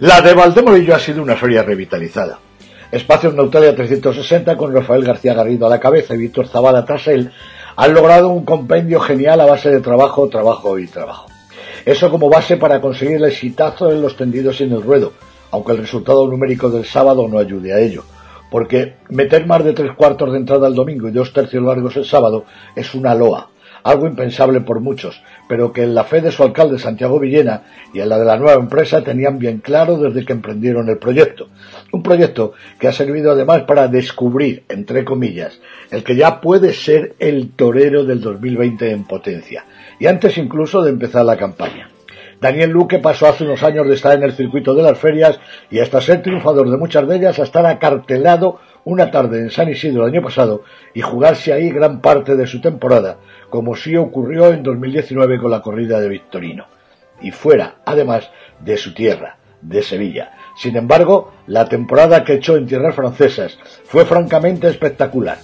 La de Valdemorillo ha sido una feria revitalizada. Espacio Neutalia 360 con Rafael García Garrido a la cabeza y Víctor Zavala tras él han logrado un compendio genial a base de trabajo, trabajo y trabajo. Eso como base para conseguir el exitazo en los tendidos y en el ruedo, aunque el resultado numérico del sábado no ayude a ello. Porque meter más de tres cuartos de entrada el domingo y dos tercios largos el sábado es una loa, algo impensable por muchos, pero que en la fe de su alcalde Santiago Villena y en la de la nueva empresa tenían bien claro desde que emprendieron el proyecto. Un proyecto que ha servido además para descubrir, entre comillas, el que ya puede ser el torero del 2020 en potencia, y antes incluso de empezar la campaña. Daniel Luque pasó hace unos años de estar en el circuito de las ferias y hasta ser triunfador de muchas de ellas a estar acartelado una tarde en San Isidro el año pasado y jugarse ahí gran parte de su temporada, como sí ocurrió en 2019 con la corrida de Victorino. Y fuera, además, de su tierra, de Sevilla. Sin embargo, la temporada que echó en tierras francesas fue francamente espectacular.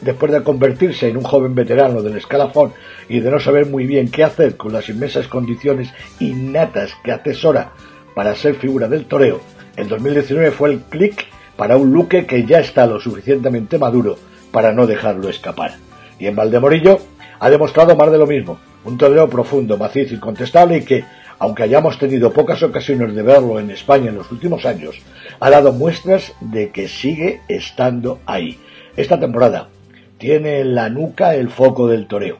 Después de convertirse en un joven veterano del escalafón y de no saber muy bien qué hacer con las inmensas condiciones innatas que atesora para ser figura del toreo, el 2019 fue el clic para un Luque que ya está lo suficientemente maduro para no dejarlo escapar. Y en Valdemorillo ha demostrado más de lo mismo, un toreo profundo, macizo y contestable y que, aunque hayamos tenido pocas ocasiones de verlo en España en los últimos años, ha dado muestras de que sigue estando ahí. Esta temporada tiene en la nuca el foco del toreo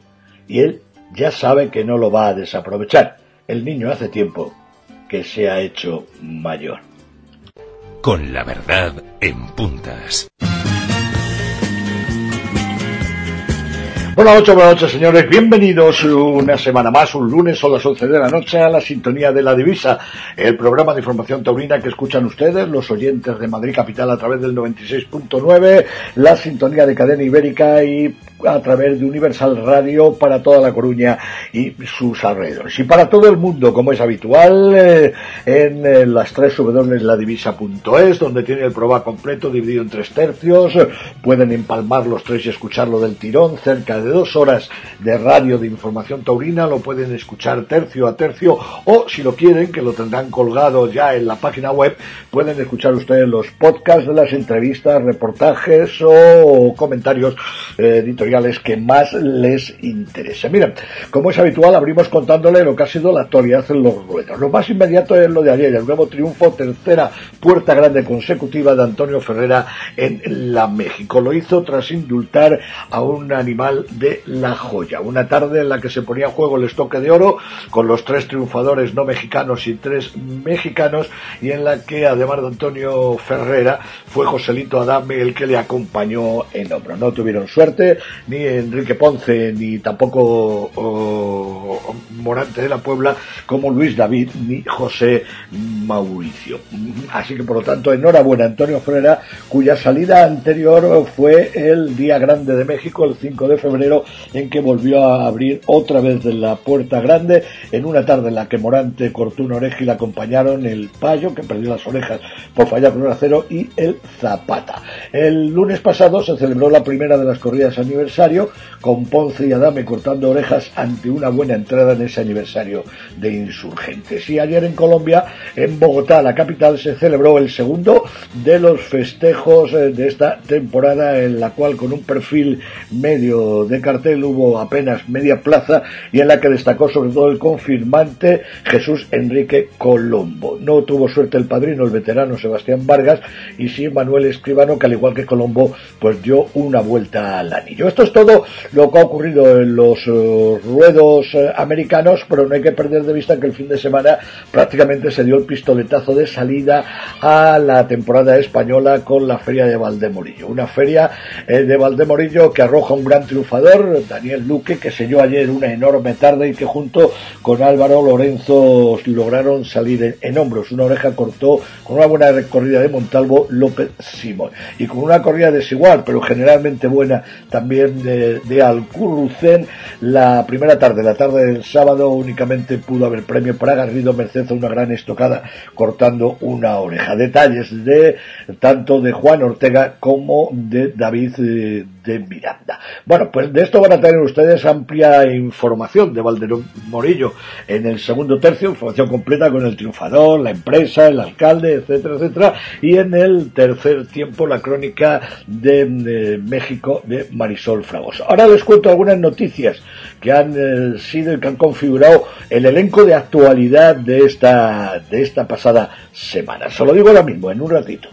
y él ya sabe que no lo va a desaprovechar. El niño hace tiempo que se ha hecho mayor con la verdad en puntas. Buenas noches, buenas noches, señores. Bienvenidos una semana más, un lunes a las 11 de la noche, a la sintonía de la divisa, el programa de información taurina que escuchan ustedes, los oyentes de Madrid Capital a través del 96.9, la sintonía de cadena ibérica y a través de Universal Radio para toda La Coruña y sus alrededores. Y para todo el mundo, como es habitual, eh, en eh, las tres ladivisa.es, donde tiene el programa completo dividido en tres tercios, pueden empalmar los tres y escucharlo del tirón, cerca de dos horas de radio de información taurina, lo pueden escuchar tercio a tercio, o si lo quieren, que lo tendrán colgado ya en la página web, pueden escuchar ustedes los podcasts de las entrevistas, reportajes o comentarios eh, editoriales que más les interese. Miren, como es habitual, abrimos contándole lo que ha sido la actualidad en los ruedos. Lo más inmediato es lo de ayer, el nuevo triunfo, tercera puerta grande consecutiva de Antonio Ferrera en la México. Lo hizo tras indultar a un animal de la joya. Una tarde en la que se ponía en juego el estoque de oro con los tres triunfadores no mexicanos y tres mexicanos y en la que además de Antonio Ferrera fue Joselito Adame el que le acompañó en hombro. No tuvieron suerte, ni Enrique Ponce, ni tampoco Morante de la Puebla, como Luis David, ni José Mauricio. Así que por lo tanto, enhorabuena Antonio Frera, cuya salida anterior fue el Día Grande de México, el 5 de febrero, en que volvió a abrir otra vez la puerta grande, en una tarde en la que Morante cortó una oreja y le acompañaron el Payo, que perdió las orejas por fallar con un acero, y el Zapata. El lunes pasado se celebró la primera de las corridas aniversarias con Ponce y Adame cortando orejas ante una buena entrada en ese aniversario de Insurgentes. Y ayer en Colombia, en Bogotá, la capital, se celebró el segundo de los festejos eh, de esta temporada, en la cual con un perfil medio de cartel hubo apenas media plaza y en la que destacó sobre todo el confirmante Jesús Enrique Colombo. No tuvo suerte el padrino, el veterano Sebastián Vargas, y sí Manuel Escribano, que al igual que Colombo, pues dio una vuelta al anillo esto es todo lo que ha ocurrido en los eh, ruedos eh, americanos, pero no hay que perder de vista que el fin de semana prácticamente se dio el pistoletazo de salida a la temporada española con la feria de Valdemorillo. Una feria eh, de Valdemorillo que arroja un gran Daniel Luque, que selló ayer una enorme tarde y que junto con Álvaro Lorenzo lograron salir en, hombros. Una oreja cortó con una buena recorrida de Montalvo López Simón y con una corrida desigual, pero generalmente buena también de, de Alcurrucén. La primera tarde, la tarde del sábado, únicamente pudo haber premio para Garrido Merced una gran estocada cortando una oreja. Detalles de tanto de Juan Ortega como de David eh, de Miranda. Bueno, pues de esto van a tener ustedes amplia información de Valderón Morillo en el segundo tercio, información completa con el triunfador, la empresa, el alcalde, etcétera, etcétera, y en el tercer tiempo la crónica de, México de Marisol Fragoso. Ahora les cuento algunas noticias que han eh, sido y que han configurado el elenco de actualidad de esta, de esta pasada semana. Se lo digo ahora mismo, en un ratito.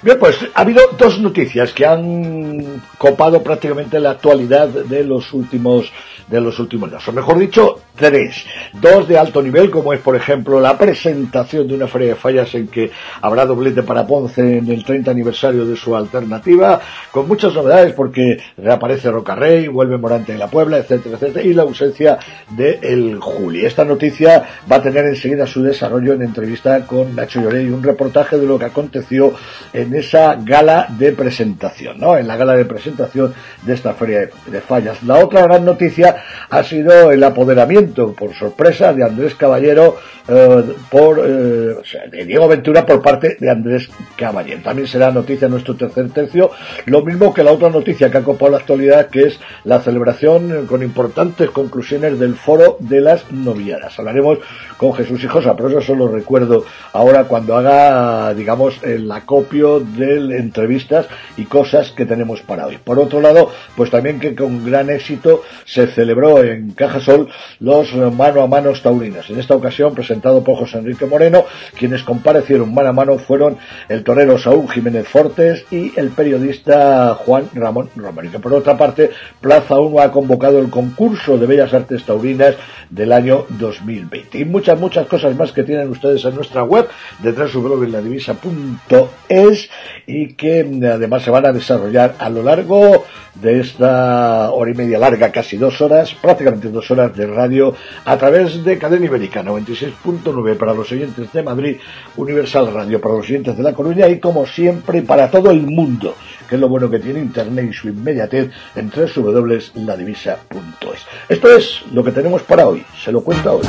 Bien, pues ha habido dos noticias que han copado prácticamente la actualidad de los últimos de los últimos días, o mejor dicho, tres. Dos de alto nivel, como es por ejemplo la presentación de una feria de fallas en que habrá doblete para Ponce en el 30 aniversario de su alternativa, con muchas novedades porque reaparece Rocarrey, vuelve Morante de la Puebla, etcétera, etcétera, y la ausencia de el Juli. Esta noticia va a tener enseguida su desarrollo en entrevista con Nacho Lloré y un reportaje de lo que aconteció en esa gala de presentación, ¿no? En la gala de presentación de esta feria de fallas. La otra gran noticia ha sido el apoderamiento, por sorpresa, de Andrés Caballero eh, por eh, de Diego Ventura por parte de Andrés Caballero. También será noticia en nuestro tercer tercio, lo mismo que la otra noticia que ha copado la actualidad, que es la celebración con importantes conclusiones del foro de las noviadas. Hablaremos con Jesús y Josa, pero eso solo recuerdo ahora cuando haga, digamos, el acopio de entrevistas y cosas que tenemos para hoy. Por otro lado, pues también que con gran éxito se celebró en Cajasol los mano a mano taurinos. En esta ocasión presentado por José Enrique Moreno, quienes comparecieron mano a mano fueron el torero Saúl Jiménez Fortes y el periodista Juan Ramón Romero. por otra parte, Plaza 1 ha convocado el concurso de Bellas Artes Taurinas del año 2020. Y muchas, muchas cosas más que tienen ustedes en nuestra web de www.ladivisa.es y que además se van a desarrollar a lo largo de esta hora y media larga, casi dos horas, prácticamente dos horas de radio a través de Cadena Ibérica 96.9 para los oyentes de Madrid, Universal Radio para los oyentes de La Coruña y como siempre para todo el mundo, que es lo bueno que tiene Internet y su inmediatez en www.ladivisa.es. Esto es lo que tenemos para hoy, se lo cuento ahora.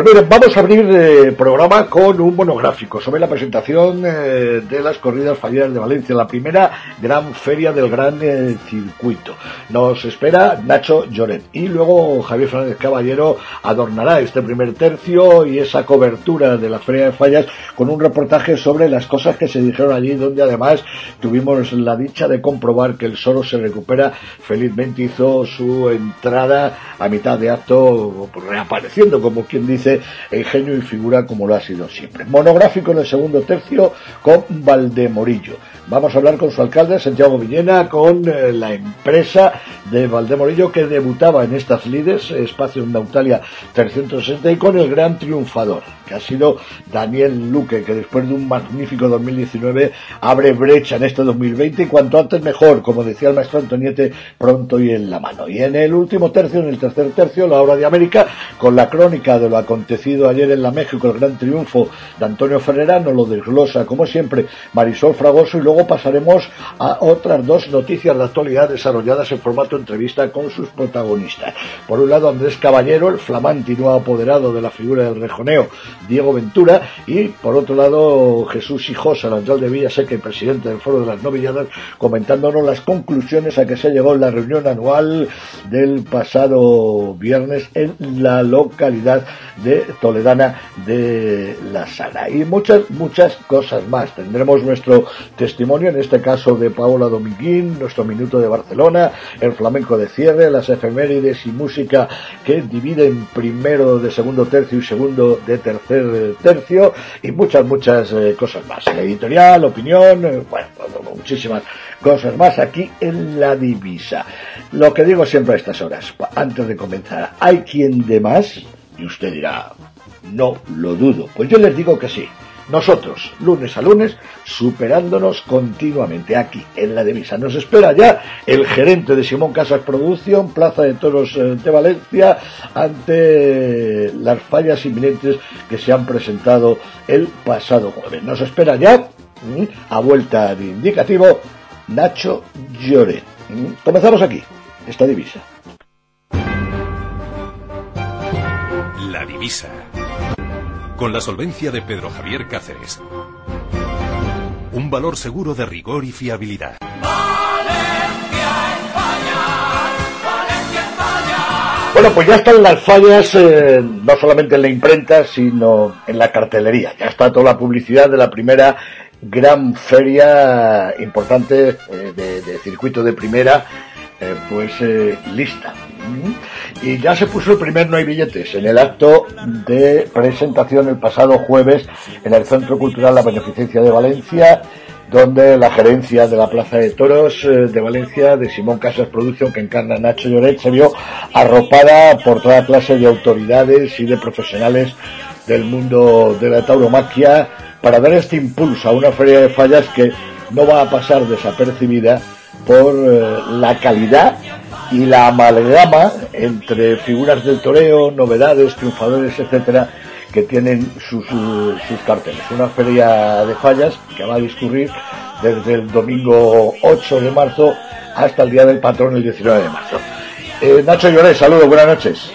Pues vamos a abrir el eh, programa con un monográfico sobre la presentación eh, de las corridas fallidas de Valencia, la primera gran feria del gran eh, circuito. Nos espera Nacho Lloret y luego Javier Fernández Caballero adornará este primer tercio y esa cobertura de la feria de fallas con un reportaje sobre las cosas que se dijeron allí, donde además tuvimos la dicha de comprobar que el Soro se recupera. Felizmente hizo su entrada a mitad de acto, reapareciendo como quien dice dice genio y figura como lo ha sido siempre. Monográfico en el segundo tercio con Valdemorillo. Vamos a hablar con su alcalde, Santiago Villena, con eh, la empresa de Valdemorillo que debutaba en estas lides, Espacio Nautalia 360, y con el gran triunfador, que ha sido Daniel Luque, que después de un magnífico 2019 abre brecha en este 2020 y cuanto antes mejor, como decía el maestro Antoniete, pronto y en la mano. Y en el último tercio, en el tercer tercio, la hora de América, con la crónica de lo acontecido ayer en la México, el gran triunfo de Antonio Ferrera, nos lo desglosa, como siempre, Marisol Fragoso y luego pasaremos a otras dos noticias de actualidad desarrolladas en formato entrevista con sus protagonistas. Por un lado, Andrés Caballero, el flamante y nuevo apoderado de la figura del rejoneo Diego Ventura, y por otro lado Jesús Hijosa, el de Villaseca y presidente del Foro de las Novilladas, comentándonos las conclusiones a que se llegó en la reunión anual del pasado viernes en la localidad de Toledana de La Sala. Y muchas, muchas cosas más. Tendremos nuestro testimonio, en este caso de Paola Dominguín, nuestro minuto de Barcelona, el flamenco de cierre, las efemérides y música que dividen primero de segundo tercio y segundo de tercer tercio y muchas, muchas eh, cosas más. Editorial, opinión, eh, bueno, muchísimas cosas más aquí en la divisa. Lo que digo siempre a estas horas, antes de comenzar, ¿hay quien de más? Y usted dirá, no lo dudo. Pues yo les digo que sí. Nosotros, lunes a lunes, superándonos continuamente aquí en la divisa. Nos espera ya el gerente de Simón Casas Producción, Plaza de Toros eh, de Valencia, ante las fallas inminentes que se han presentado el pasado jueves. Nos espera ya, a vuelta de indicativo, Nacho Lloret. Mm, comenzamos aquí, esta divisa. La divisa con la solvencia de Pedro Javier Cáceres. Un valor seguro de rigor y fiabilidad. Bueno, pues ya están las fallas, eh, no solamente en la imprenta, sino en la cartelería. Ya está toda la publicidad de la primera gran feria importante eh, de, circuito de primera, eh, pues lista. Y ya se puso el primer No hay billetes en el acto de presentación el pasado jueves en el Centro Cultural La Beneficencia de Valencia, donde la gerencia de la Plaza de Toros eh, de Valencia, de Simón Casas Producción, que encarna Nacho Lloret, se vio arropada por toda clase de autoridades y de profesionales del mundo de la tauromaquia para dar este impulso a una feria de fallas que no va a pasar desapercibida por eh, la calidad y la amalgama entre figuras del toreo, novedades, triunfadores, etcétera, que tienen sus, sus carteles. Una feria de fallas que va a discurrir desde el domingo 8 de marzo hasta el día del patrón el 19 de marzo. Eh, Nacho Lloré, saludos, buenas noches.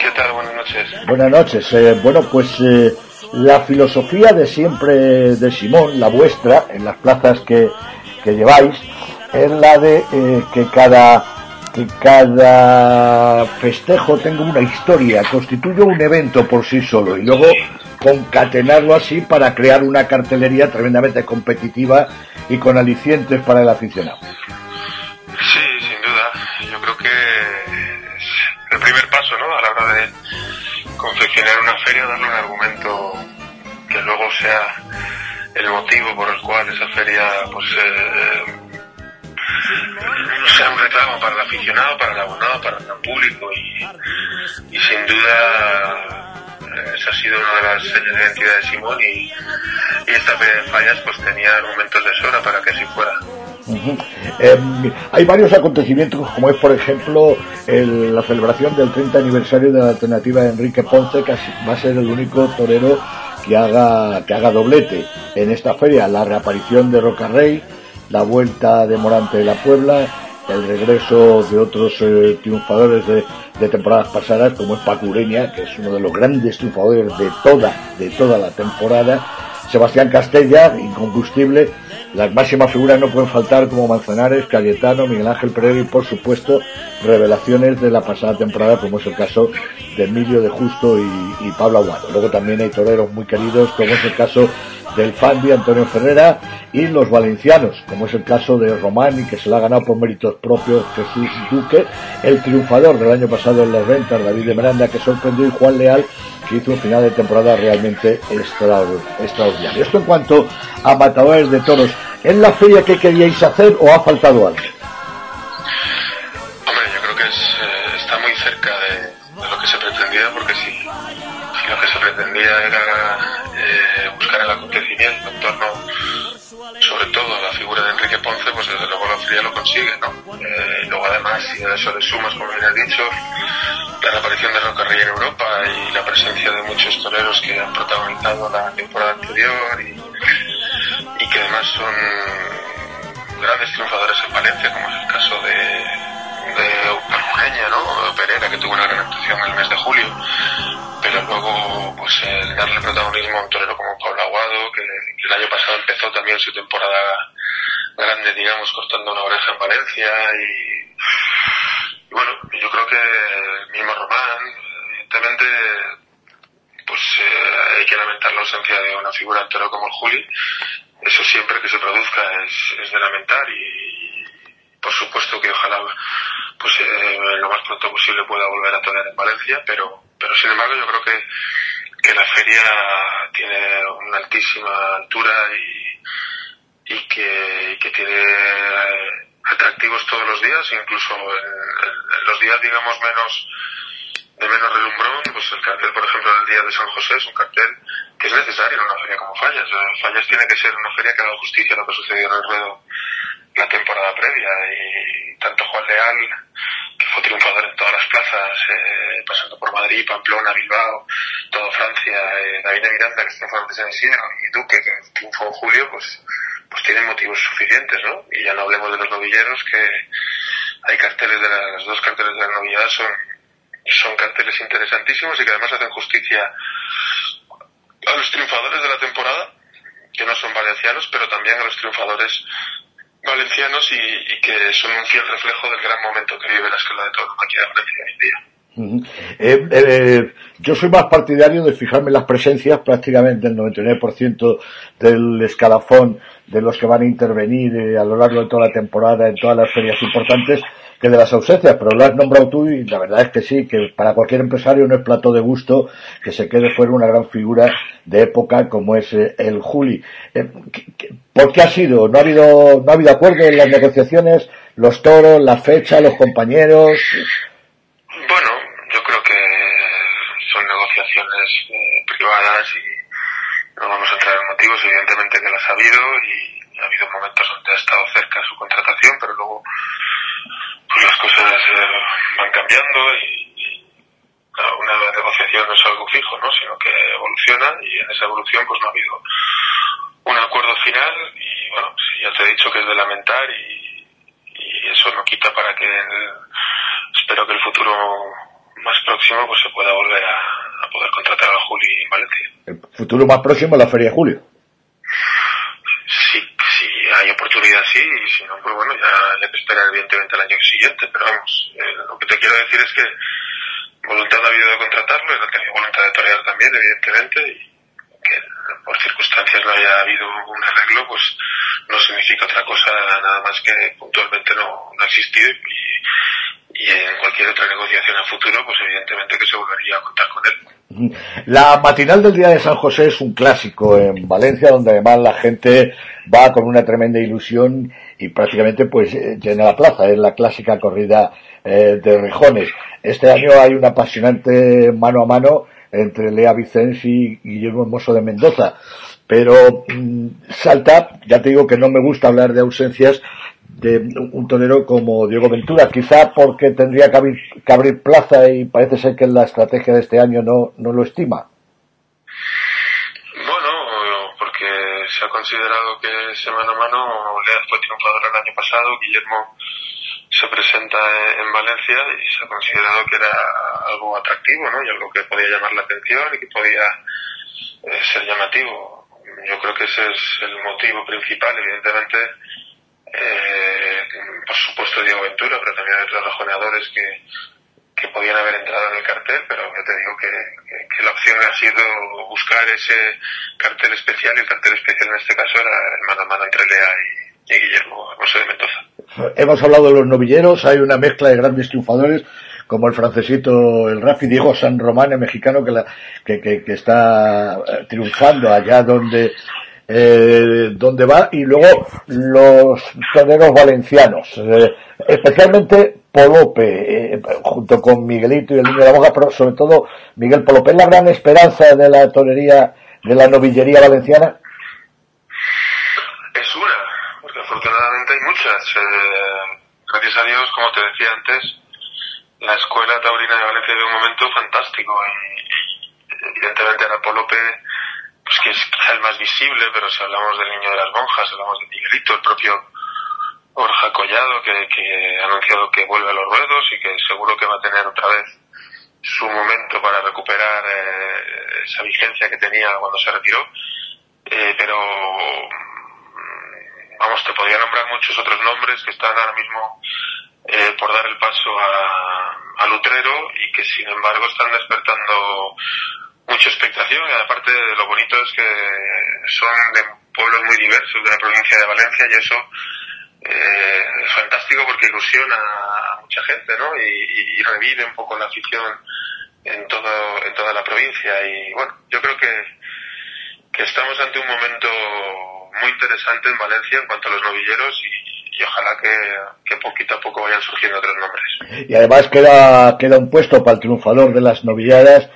¿Qué tal? Buenas noches. Buenas noches. Eh, bueno, pues eh, la filosofía de siempre de Simón, la vuestra, en las plazas que, que lleváis, es la de que cada que cada festejo tenga una historia, constituye un evento por sí solo y luego concatenarlo así para crear una cartelería tremendamente competitiva y con alicientes para el aficionado. Sí, sin duda. Yo creo que el primer paso, ¿no? A la hora de confeccionar una feria, darle un argumento que luego sea el motivo por el cual esa feria pues eh, sea un reclamo para el aficionado, para el abonado, para el público y, sin duda esa ha sido una de las señas de Simón y, esta feria de fallas pues tenía argumentos de sobra para que así fuera. Em, hay varios acontecimientos, como es por ejemplo la celebración del 30 aniversario de la alternativa de Enrique Ponce, que va a ser el único torero que haga, que haga doblete en esta feria, la reaparición de Roca Rey, la vuelta de Morante de la Puebla, el regreso de otros eh, triunfadores de, temporadas pasadas, como es Pacureña, que es uno de los grandes triunfadores de toda, de toda la temporada, Sebastián Castella, incombustible, las máximas figuras no pueden faltar como Manzanares, Cayetano, Miguel Ángel Pereira y por supuesto revelaciones de la pasada temporada como es el caso de Emilio de Justo y, Pablo Aguado. Luego también hay toreros muy queridos como es el caso del Fandi Antonio Ferrera y los valencianos, como es el caso de Román y que se la ha ganado por méritos propios Jesús Duque, el triunfador del año pasado en las ventas, David de Miranda, que sorprendió y Juan Leal, que hizo un final de temporada realmente extraordinario. Esto en cuanto a matadores de toros, ¿es la feria que queríais hacer o ha faltado algo? Hombre, yo creo que eh, está muy cerca de, lo que se pretendía, porque si, si lo que se pretendía era torno, sobre todo la figura de Enrique Ponce, pues desde luego la feria lo consigue, ¿no? Eh, y luego además, si a eso le sumas, como bien has dicho, la aparición de Roca Rey en Europa y la presencia de muchos toreros que han protagonizado la temporada anterior y, y que además son grandes triunfadores en Valencia, como es el caso de, de ¿no? Pereira, que tuvo una gran actuación el mes de julio pero luego pues el darle protagonismo a un torero como Pablo Aguado, que, el año pasado empezó también su temporada grande, digamos, cortando una oreja en Valencia y, bueno, yo creo que el mismo Román, evidentemente pues eh, hay que lamentar la ausencia de una figura entero como el Juli, eso siempre que se produzca es, es de lamentar y por supuesto que ojalá pues eh, lo más pronto posible pueda volver a torear en Valencia, pero, pero sin embargo yo creo que, que la feria tiene una altísima altura y, y que, que tiene atractivos todos los días, incluso en, los días digamos menos de menos relumbrón, pues el cartel, por ejemplo, del día de San José es un cartel que es necesario en una feria como Fallas. Fallas tiene que ser una feria que haga justicia a lo que sucedió en el ruedo la temporada previa y tanto Juan Leal, que fue triunfador en todas las plazas, eh, pasando por Madrid, Pamplona, Bilbao, toda Francia, eh, David Miranda, que está en de Isidro, y Duque, que triunfó en julio, pues, pues tienen motivos suficientes, ¿no? Y ya no hablemos de los novilleros, que hay carteles de las dos carteles de la novillada son, son carteles interesantísimos y que además hacen justicia a los triunfadores de la temporada, que no son valencianos, pero también a los triunfadores valencianos y, que son un fiel reflejo del gran momento que vive la escuela de aquí de Valencia hoy en día. Eh, eh, yo soy más partidario de fijarme las presencias, prácticamente el 99% del escalafón de los que van a intervenir eh, a lo largo de toda la temporada en todas las ferias importantes, que de las ausencias, pero lo has nombrado tú y la verdad es que sí, que para cualquier empresario no es plato de gusto que se quede fuera una gran figura de época como es eh, el Juli. Eh, ¿Por qué ha sido? ¿No ha habido, no ha habido acuerdo en las negociaciones? ¿Los toros, la fecha, los compañeros? Bueno, yo creo que son negociaciones eh, privadas y no vamos a entrar en motivos, evidentemente que las ha habido y ha habido momentos donde ha estado cerca su contratación, pero luego pues las cosas eh, van cambiando y, una negociación no es algo fijo, ¿no? sino que evoluciona y en esa evolución pues no ha habido un acuerdo final y bueno, ya te he dicho que es de lamentar y, eso no quita para que espero que el futuro más próximo pues se pueda volver a, poder contratar a Juli en Valencia. ¿El futuro más próximo la Feria de Julio? Sí, hay oportunidad sí, y si no, pues bueno, ya que esperar evidentemente el año siguiente, pero vamos, eh, lo que te quiero decir es que voluntad ha habido de contratarlo, y ha tenido voluntad de torear también, evidentemente, y que por circunstancias no haya habido un arreglo, pues no significa otra cosa nada más que puntualmente no, no ha existido y, y en cualquier otra negociación a futuro, pues evidentemente que se volvería a contar con él. La matinal del día de San José es un clásico en Valencia, donde además la gente va con una tremenda ilusión y prácticamente pues eh, llena la plaza. Es la clásica corrida eh, de rejones. Este año hay un apasionante mano a mano entre Lea Vicens y Guillermo Hermoso de Mendoza. Pero mm, salta, ya te digo que no me gusta hablar de ausencias, de un torero como Diego Ventura, quizá porque tendría que abrir, plaza y parece ser que la estrategia de este año no, no lo estima. Bueno, porque se ha considerado que semana a mano Lea fue triunfador el año pasado, Guillermo se presenta en Valencia y se ha considerado que era algo atractivo, ¿no? Y algo que podía llamar la atención y que podía eh, ser llamativo. Yo creo que ese es el motivo principal, evidentemente eh, por supuesto Diego Ventura, pero también hay otros rajoneadores que, que podían haber entrado en el cartel, pero yo te digo que, que, la opción ha sido buscar ese cartel especial y el cartel especial en este caso era el mano a mano entre Lea y, y Guillermo José de Mendoza. Hemos hablado de los novilleros, hay una mezcla de grandes triunfadores como el francesito, el Rafi Diego San Román, el mexicano que, la, que, que, que está triunfando allá donde eh, donde va y luego los toreros valencianos, eh, especialmente Polope, eh, junto con Miguelito y el niño de la boca, pero sobre todo Miguel Polope, ¿es la gran esperanza de la torería, de la novillería valenciana? Es una, porque afortunadamente hay muchas. Eh, gracias a Dios, como te decía antes, la escuela taurina de Valencia de un momento fantástico y, evidentemente era Polope pues que es quizá el más visible, pero si hablamos del niño de las monjas, hablamos de Miguelito, el propio Borja Collado, que, que ha anunciado que vuelve a los ruedos y que seguro que va a tener otra vez su momento para recuperar eh, esa vigencia que tenía cuando se retiró, eh, pero mm, vamos, te podría nombrar muchos otros nombres que están ahora mismo eh, por dar el paso a, al utrero y que sin embargo están despertando mucha expectación. Y aparte lo bonito es que son de pueblos muy diversos de la provincia de Valencia y eso es fantástico porque ilusiona a mucha gente ¿no? y, revive un poco la afición en, todo, en toda la provincia y bueno, yo creo que, que estamos ante un momento muy interesante en Valencia en cuanto a los novilleros y, y ojalá que, que, poquito a poco vayan surgiendo otros nombres. Y además queda, queda un puesto para el triunfador de las novilladas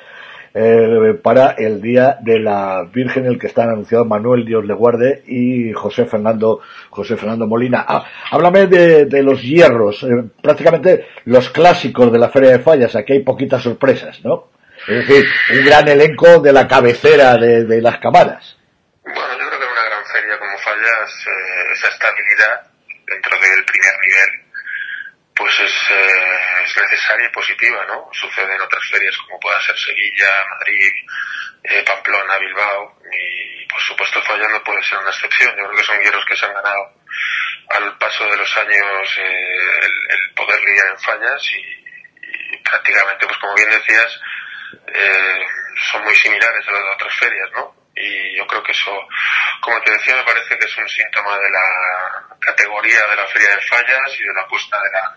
eh, para el Día de la Virgen, el que están anunciados Manuel Dios le guarde y José Fernando, José Fernando Molina. Ah, háblame de, de, los hierros, eh, prácticamente los clásicos de la Feria de Fallas, aquí hay poquitas sorpresas, ¿no? Es decir, un gran elenco de la cabecera de, de las camadas. Bueno, yo creo que en una gran feria como Fallas, eh, esa estabilidad dentro del primer nivel pues es, eh, es, necesaria y positiva, ¿no? Sucede en otras ferias como pueda ser Sevilla, Madrid, eh, Pamplona, Bilbao y por supuesto Falla no puede ser una excepción. Yo creo que son hierros que se han ganado al paso de los años eh, el, poder lidiar en fallas y, y, prácticamente, pues como bien decías, eh, son muy similares a las de otras ferias, ¿no? Y yo creo que eso, como te decía, me parece que es un síntoma de la categoría de la feria de fallas y de la apuesta de la,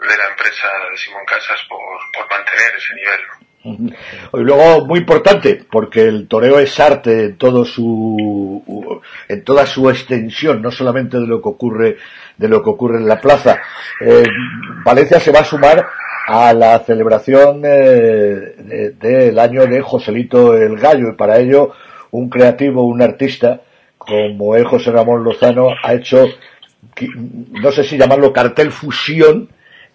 de la empresa de Simón Casas por, por mantener ese nivel. Y luego, muy importante, porque el toreo es arte en todo su, en toda su extensión, no solamente de lo que ocurre, de lo que ocurre en la plaza. Eh, Valencia se va a sumar a la celebración eh, del de, de año de Joselito el Gallo y para ello un creativo, un artista como es José Ramón Lozano ha hecho, no sé si llamarlo cartel fusión,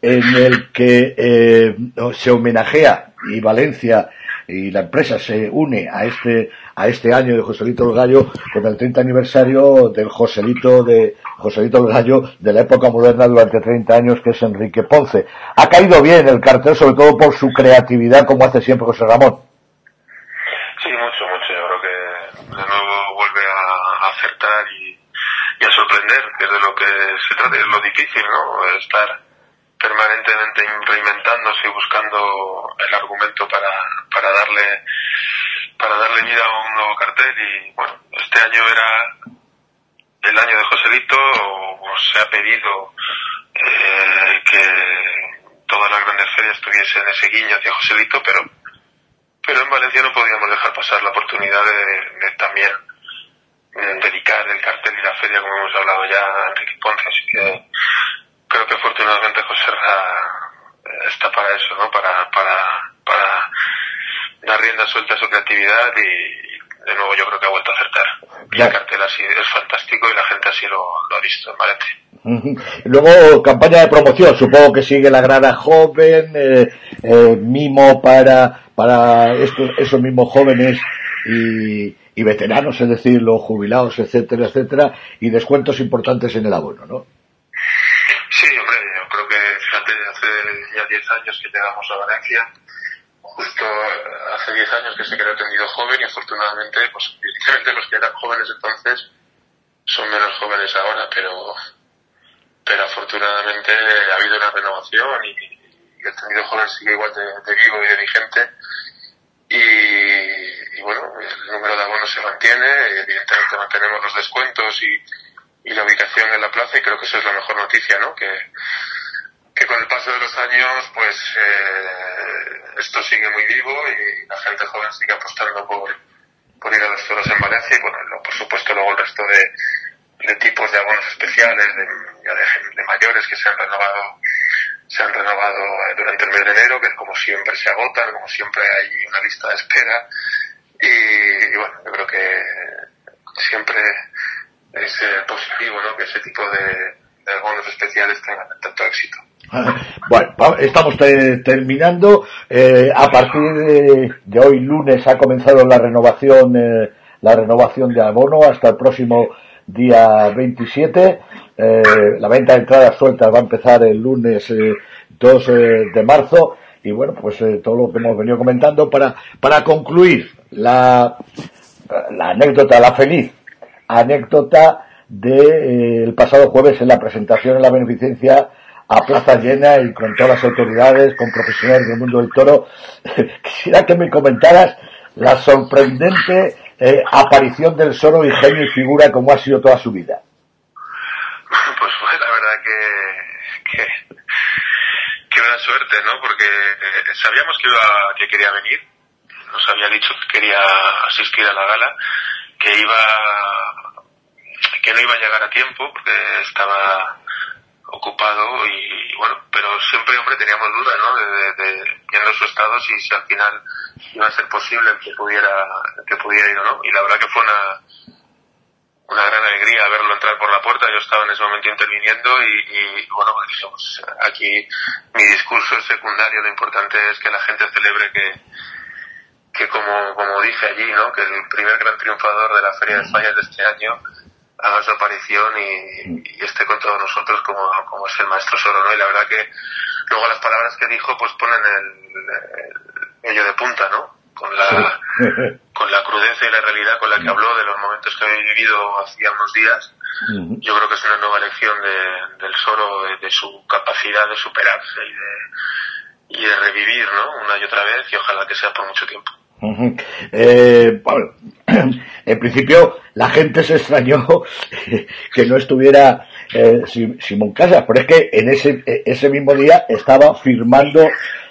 en el que eh, se homenajea y Valencia y la empresa se une a este a este año de Joselito el Gallo con el 30 aniversario del Joselito de Joselito el Gallo de la época moderna durante 30 años que es Enrique Ponce. Ha caído bien el cartel sobre todo por su creatividad como hace siempre José Ramón. Sí, mucho, mucho. Yo creo que de nuevo vuelve a, acertar y, y, a sorprender, que es de lo que se trata, es lo difícil, ¿no? Estar permanentemente reinventándose y buscando el argumento para, para darle para darle vida a un nuevo cartel. Y bueno este año era el año de Joselito o se ha pedido eh, que todas las grandes ferias tuviesen ese guiño hacia Joselito pero pero en Valencia no podíamos dejar pasar la oportunidad de, también dedicar el cartel y la feria como hemos hablado ya Enrique Ponce. Así que creo que afortunadamente José Ra está para eso, ¿no? Para, para, para dar rienda suelta a su creatividad y de nuevo yo creo que ha vuelto a acertar. Ya. El cartel así es fantástico y la gente así lo, lo ha visto en Valencia. Luego, campaña de promoción, supongo que sigue la grada joven, eh, eh, mimo para, para estos, esos mismos jóvenes y, y veteranos, es decir, los jubilados, etcétera, etcétera, y descuentos importantes en el abono, ¿no? Sí, hombre, yo creo que, fíjate, hace ya 10 años que llegamos a Valencia, justo hace 10 años que se creó Tendido Joven y afortunadamente, pues evidentemente los que eran jóvenes entonces son menos jóvenes ahora, pero pero afortunadamente ha habido una renovación y, y el Tendido Joven sigue igual de, de vivo y de vigente. Y, y, bueno, el número de abonos se mantiene, evidentemente mantenemos los descuentos y y la ubicación en la plaza y creo que eso es la mejor noticia, ¿no? Que, que con el paso de los años, pues eh, esto sigue muy vivo y la gente joven sigue apostando por, por ir a los toros en Valencia y bueno, por supuesto luego el resto de, de tipos de abonos especiales, de, mayores que se han renovado se han renovado durante el mes de enero, que como siempre se agotan, como siempre hay una lista de espera y, y bueno, yo creo que siempre es positivo ¿no? que ese tipo de, de especiales tengan tanto éxito. Bueno, estamos te, terminando. Eh, a partir de, hoy lunes ha comenzado la renovación, eh, la renovación de abono hasta el próximo día 27. Eh, la venta de entradas sueltas va a empezar el lunes 2 de marzo y bueno, pues todo lo que hemos venido comentando para, para concluir la, la anécdota, la feliz anécdota del pasado jueves en la presentación en la beneficencia a plaza llena y con todas las autoridades, con profesionales del mundo del toro. Quisiera que me comentaras la sorprendente eh, aparición del solo y genio y figura como ha sido toda su vida. Pues fue la verdad que, que, que una suerte, ¿no? Porque eh, sabíamos que iba, que quería venir, nos había dicho que quería asistir a la gala, que iba, que no iba a llegar a tiempo porque estaba ocupado y bueno, pero siempre, hombre, teníamos duda, ¿no? De, viendo su estado, si, si al final iba a ser posible que pudiera, que pudiera ir o no. Y la verdad que fue una, una gran alegría verlo entrar por la puerta. Yo estaba en ese momento interviniendo y, y bueno, pues, aquí mi discurso es secundario. Lo importante es que la gente celebre que, que como, como dije allí, ¿no? Que el primer gran triunfador de la Feria de Fallas de este año haga su aparición y, y, esté con todos nosotros como, como es el maestro Soro, ¿no? Y la verdad que luego las palabras que dijo pues ponen el, el, de punta, ¿no? Con la, con la crudeza y la realidad con la que habló de los momentos que había vivido hacía unos días. Yo creo que es una nueva lección de, del Soro, de, de, su capacidad de superarse y de, y de revivir, ¿no? Una y otra vez y ojalá que sea por mucho tiempo. Eh, bueno, en principio la gente se extrañó que no estuviera eh, Simón Casas, pero es que en ese, ese mismo día estaba firmando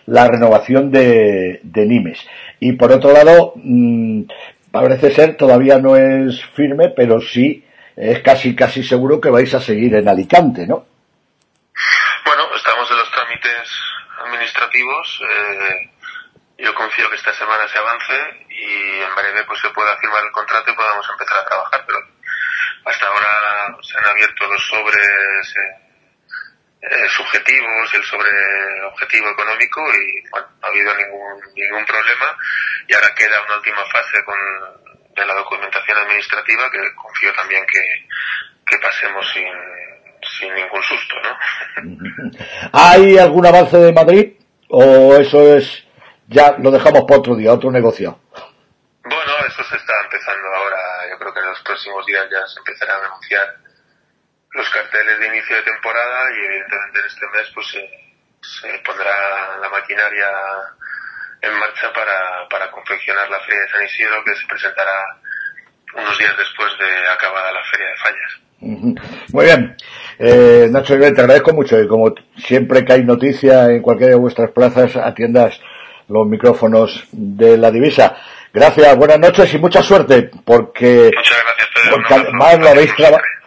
la renovación de, de Nimes. Y por otro lado, mmm, parece ser, todavía no es firme, pero sí es casi, casi seguro que vais a seguir en Alicante, ¿no? Bueno, estamos en los trámites administrativos. Eh yo confío que esta semana se avance y en breve pues se pueda firmar el contrato y podamos empezar a trabajar, pero hasta ahora se han abierto los sobres eh, eh, subjetivos, el sobre objetivo económico y bueno, no ha habido ningún, ningún problema y ahora queda una última fase con, de la documentación administrativa que confío también que, que pasemos sin, sin ningún susto, ¿no? ¿Hay algún avance de Madrid o eso es ya lo dejamos para otro día, otro negocio. Bueno, eso se está empezando ahora. Yo creo que en los próximos días ya se empezarán a anunciar los carteles de inicio de temporada y evidentemente en este mes pues se, se pondrá la maquinaria en marcha para, para confeccionar la Feria de San Isidro que se presentará unos días después de acabada la Feria de Fallas. Muy bien. Eh, Nacho, te agradezco mucho y como siempre que hay noticia en cualquiera de vuestras plazas, atiendas los micrófonos de la divisa. Gracias, buenas noches y mucha suerte, porque, Muchas gracias, porque además lo habéis,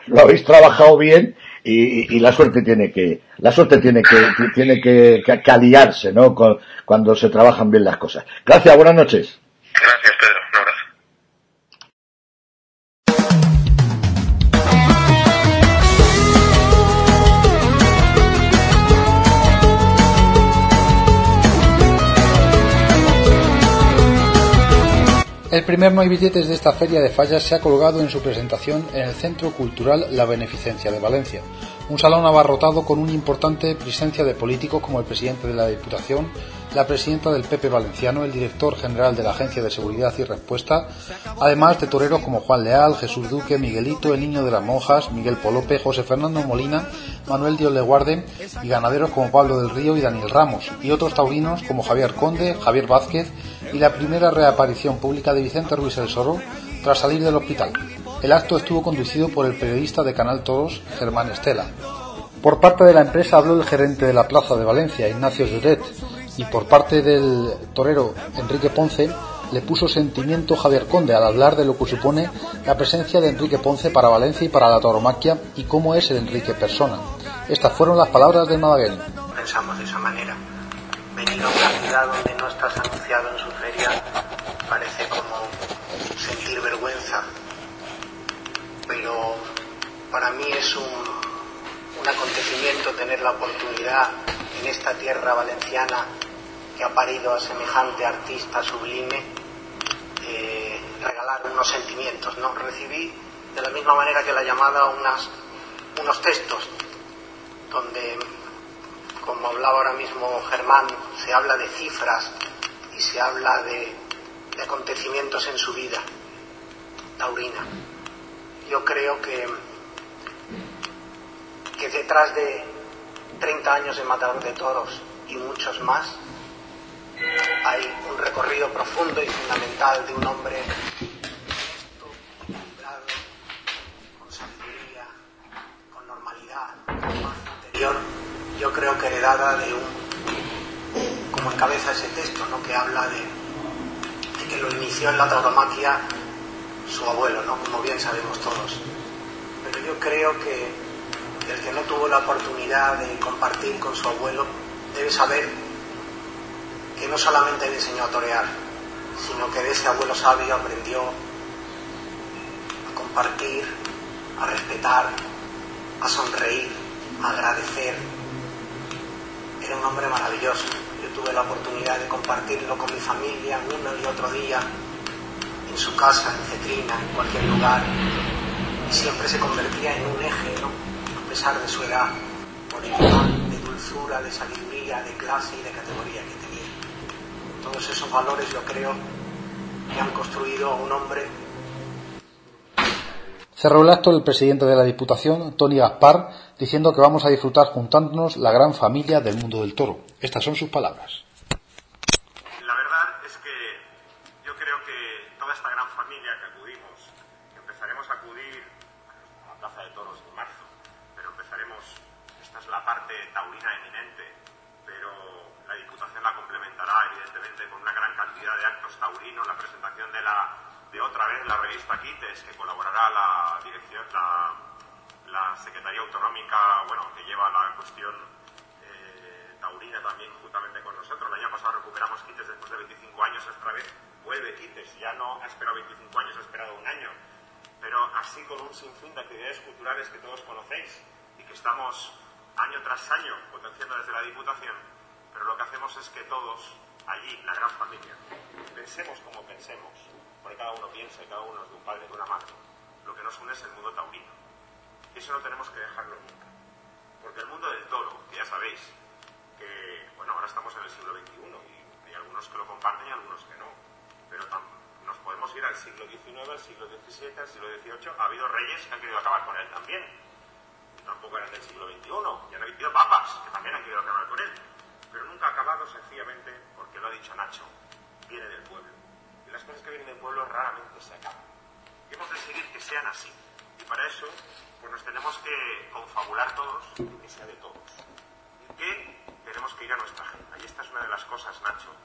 lo habéis trabajado bien y, y, la suerte tiene que, la suerte tiene que, tiene que, que, que aliarse, ¿no? Con, cuando se trabajan bien las cosas. Gracias, buenas noches. Gracias, Pedro. El primer no hay billetes de esta feria de fallas se ha colgado en su presentación en el Centro Cultural La Beneficencia de Valencia, un salón abarrotado con una importante presencia de políticos como el presidente de la Diputación, la presidenta del PP Valenciano, el director general de la Agencia de Seguridad y Respuesta, además de toreros como Juan Leal, Jesús Duque, Miguelito, el Niño de las Monjas, Miguel Polope, José Fernando Molina, Manuel Dios Leguarde y ganaderos como Pablo del Río y Daniel Ramos, y otros taurinos como Javier Conde, Javier Vázquez y la primera reaparición pública de Vicente Ruiz del Soro tras salir del hospital. El acto estuvo conducido por el periodista de Canal Toros, Germán Estela. Por parte de la empresa habló el gerente de la Plaza de Valencia, Ignacio Juret, y por parte del torero Enrique Ponce le puso sentimiento Javier Conde al hablar de lo que supone la presencia de Enrique Ponce para Valencia y para la tauromaquia y cómo es el Enrique persona. Estas fueron las palabras de Madagueño. Pensamos de esa manera. Venir a una ciudad donde no estás anunciado en su parece como sentir vergüenza. Pero para mí es un, un acontecimiento tener la oportunidad en esta tierra valenciana que ha parido a semejante artista sublime, eh, regalar unos sentimientos. ¿no? Recibí de la misma manera que la llamada unas, unos textos donde como hablaba ahora mismo Germán, se habla de cifras y se habla de, acontecimientos en su vida taurina. Yo creo que, que detrás de 30 años de matador de toros y muchos más, hay un recorrido profundo y fundamental de un hombre honesto, equilibrado, con sabiduría, con normalidad, con yo creo que heredada de un, como encabeza ese texto, ¿no? que habla de, de que lo inició en la tauromaquia su abuelo, ¿no? como bien sabemos todos. Pero yo creo que el que no tuvo la oportunidad de compartir con su abuelo debe saber que no solamente le enseñó a torear, sino que de ese abuelo sabio aprendió a compartir, a respetar, a sonreír, a agradecer. Era un hombre maravilloso. Tuve la oportunidad de compartirlo con mi familia uno y otro día, en su casa, en Cetrina, en cualquier lugar. Y siempre se convertía en un eje, ¿no? a pesar de su edad, por el de dulzura, de sabiduría, de clase y de categoría que tenía. Todos esos valores yo creo que han construido a un hombre. Cerró el acto el presidente de la Diputación, Tony Gaspar, diciendo que vamos a disfrutar juntándonos la gran familia del mundo del toro. Estas son sus palabras. La verdad es que yo creo que toda esta gran familia que acudimos, que empezaremos a acudir a la Plaza de Toros en marzo, pero empezaremos, esta es la parte taurina eminente, pero la Diputación la complementará evidentemente con una gran cantidad de actos taurinos, la presentación de la otra vez la revista Quites, que colaborará la dirección, la, la Secretaría Autonómica, bueno, que lleva la cuestión eh, taurina también juntamente con nosotros. El año pasado recuperamos Quites después de 25 años, esta vez vuelve Quites, ya no ha esperado 25 años, ha esperado un año, pero así con un sinfín de actividades culturales que todos conocéis y que estamos año tras año potenciando desde la Diputación, pero lo que hacemos es que todos, allí, la gran familia, pensemos como pensemos, cada uno piensa y cada uno es de un padre y de una madre, lo que nos une es el mundo taurino. Eso no tenemos que dejarlo nunca. Porque el mundo del toro, que ya sabéis, que, bueno, ahora estamos en el siglo XXI y hay algunos que lo comparten y algunos que no, pero nos podemos ir al siglo XIX, al siglo XVII, al siglo XVIII. Ha habido reyes que han querido acabar con él también. Tampoco eran del siglo XXI. Y han habido papas que también han querido acabar con él. Pero nunca ha acabado sencillamente porque lo ha dicho Nacho. Viene del pueblo. Y las cosas que vienen del pueblo raramente se acaban. Y hemos de seguir que sean así. Y para eso, pues nos tenemos que confabular todos y que sea de todos. Y que tenemos que ir a nuestra agenda. Y esta es una de las cosas, Nacho,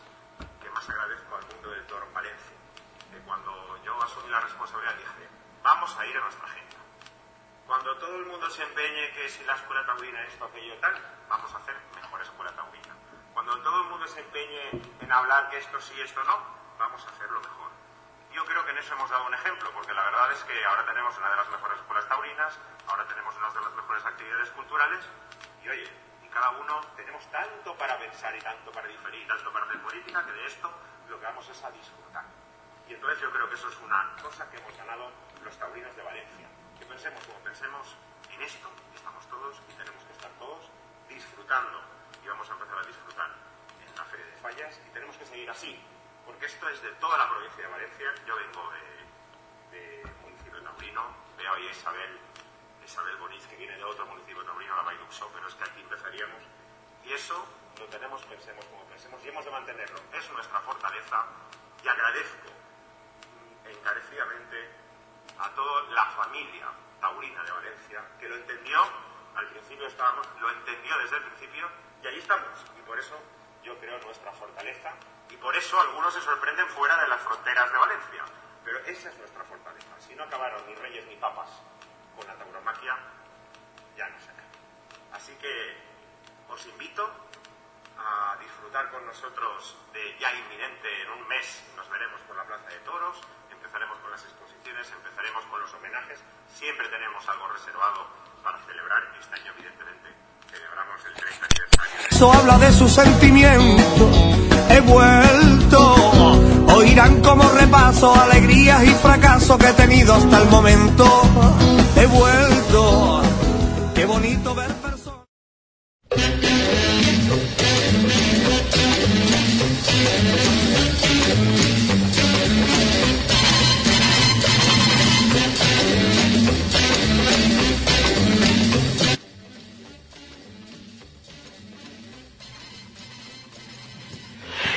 que más agradezco al mundo del toro en Valencia. Que cuando yo asumí la responsabilidad dije, vamos a ir a nuestra agenda. Cuando todo el mundo se empeñe que si la escuela taurina esto, aquello tal, vamos a hacer mejor escuela taurina. Cuando todo el mundo se empeñe en hablar que esto sí, esto no, vamos a hacerlo mejor. Yo creo que en eso hemos dado un ejemplo, porque la verdad es que ahora tenemos una de las mejores escuelas taurinas, ahora tenemos una de las mejores actividades culturales, y oye, y cada uno tenemos tanto para pensar y tanto para diferir y tanto para hacer política, que de esto lo que vamos es a disfrutar. Y entonces yo creo que eso es una cosa que hemos ganado los taurinos de Valencia. Que pensemos como pensemos en esto, estamos todos y tenemos que estar todos disfrutando. Y vamos a empezar a disfrutar en la Feria de Fallas y tenemos que seguir así, porque esto es de toda la provincia de Valencia. Yo vengo de, de municipio taurino, veo ahí a Isabel, Isabel Boniz, que viene de otro municipio taurino, la Bailuxo, pero es que aquí empezaríamos. Y eso lo tenemos, pensemos como pensemos, y hemos de mantenerlo. Es nuestra fortaleza y agradezco encarecidamente a toda la familia taurina de Valencia, que lo entendió, al principio estábamos, lo entendió desde el principio, y ahí estamos. Y por eso yo creo nuestra fortaleza, y por eso algunos se sorprenden fuera de las fronteras de Valencia. Pero esa es nuestra fortaleza. Si no acabaron ni reyes ni papas con la tauromaquia, ya no se. Así que os invito a disfrutar con nosotros de ya inminente, en un mes nos veremos por la Plaza de Toros, empezaremos con las exposiciones, empezaremos con los homenajes, siempre tenemos algo reservado para celebrar, este año evidentemente celebramos el 30 aniversario. Habla de su sentimiento, he vuelto, oirán como repaso alegrías y fracasos que he tenido hasta el momento, he vuelto, qué bonito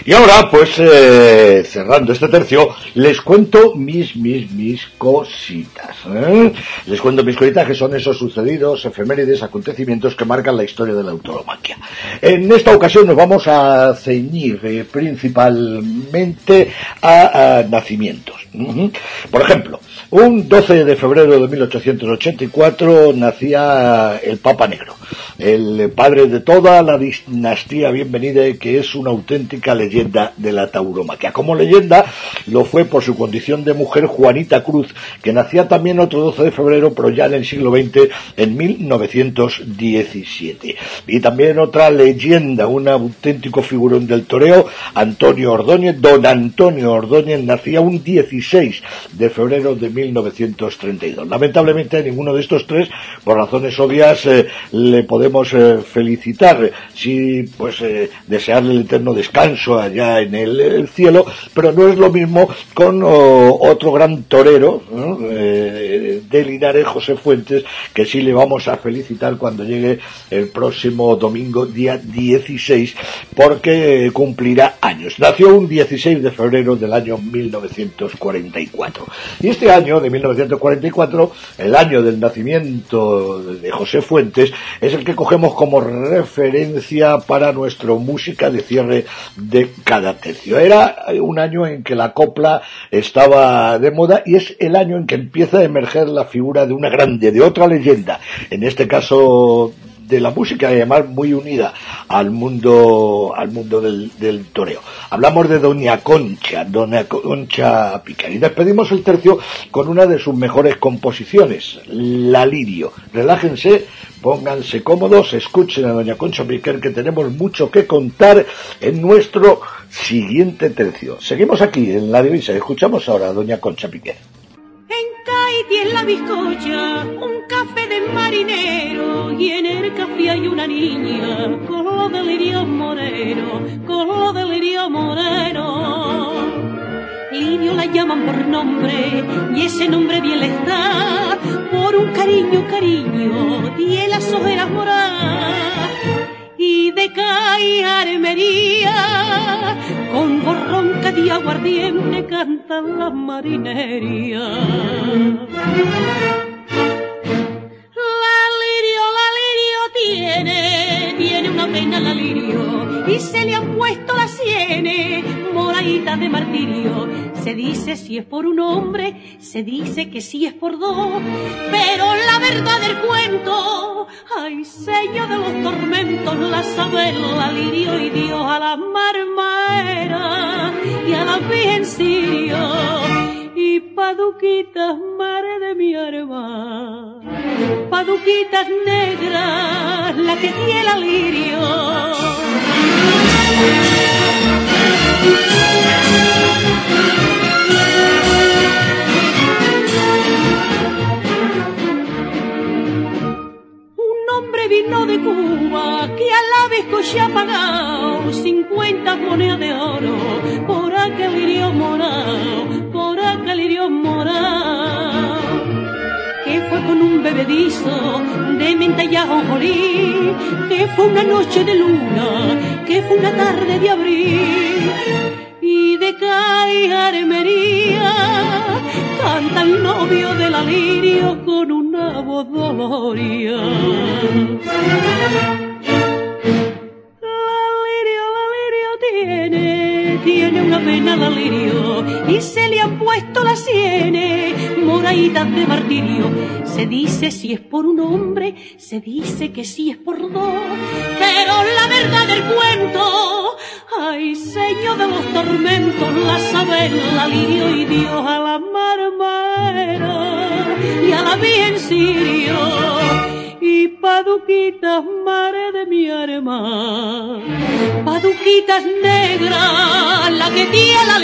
Y ahora, pues, eh, cerrando este tercio, les cuento mis, mis, mis cositas. ¿eh? Les cuento mis cositas que son esos sucedidos, efemérides, acontecimientos que marcan la historia de la autolomaquia. En esta ocasión nos vamos a ceñir eh, principalmente a, nacimientos. Por ejemplo, un 12 de febrero de 1884 nacía el Papa Negro, el padre de toda la dinastía bienvenida que es una auténtica leyenda de la tauromaquia. Como leyenda lo fue por su condición de mujer Juanita Cruz, que nacía también otro 12 de febrero, pero ya en el siglo XX, en 1917. Y también otra leyenda, un auténtico figurón del toreo, Antonio Ordóñez, don Antonio Ordóñez, nacía un 16 de febrero de 1932. Lamentablemente ninguno de estos tres, por razones obvias, eh, le podemos eh, felicitar, sí, pues eh, desearle el eterno descanso allá en el, el cielo, pero no es lo mismo con oh, otro gran torero ¿no? De Linares, José Fuentes, que sí le vamos a felicitar cuando llegue el próximo domingo, día 16, porque cumplirá años. Nació un 16 de febrero del año 1944. Y este año de 1944, el año del nacimiento de José Fuentes, es el que cogemos como referencia para nuestro música de cierre de cada tercio. Era un año en que la copla estaba de moda y es el año en que empieza a emerger la figura de una grande, de otra leyenda, en este caso de la música y además muy unida al mundo al mundo del, del toreo. Hablamos de Doña Concha, Doña Concha Piquer y despedimos el tercio con una de sus mejores composiciones, La Lirio. Relájense, pónganse cómodos, escuchen a Doña Concha Piquer que tenemos mucho que contar en nuestro siguiente tercio. Seguimos aquí en la divisa, escuchamos ahora a Doña Concha Piquer. En en la bizcocha, un café marinero y en el café hay una niña con lo delirio moreno, con lo delirio moreno. Lirio la llaman por nombre y ese nombre bien le está por un cariño, cariño, y las ojeras moradas y de caí armería con borronca de aguardiente cantan las marinerías y se le han puesto las sienes moraditas de martirio. Se dice si es por un hombre, se dice que si es por dos, pero la verdad del cuento, ay, sello de los tormentos, la sabe la lirio y Dios a la marmaera y a la virgen sirio y paduquitas, madre de mi arma, paduquitas negras, la que tiene el lirio. Un hombre vino de Cuba que a la vez se ha pagado 50 monedas de oro por aquel lirio morado, con un bebedizo de menta y ajonjolí, que fue una noche de luna, que fue una tarde de abril. Y de Cai Armería canta el novio del alirio con una voz lirio tiene, tiene una pena la lirio y se le han puesto las sienes moraditas de martirio. Se dice si es por un hombre, se dice que si es por dos, pero la verdad del cuento, ay, señor de los tormentos, la sabe la lirio y Dios a la marmera y a la bien sirio. Y paduquitas, madre de mi arma, paduquitas negras, la que tiene la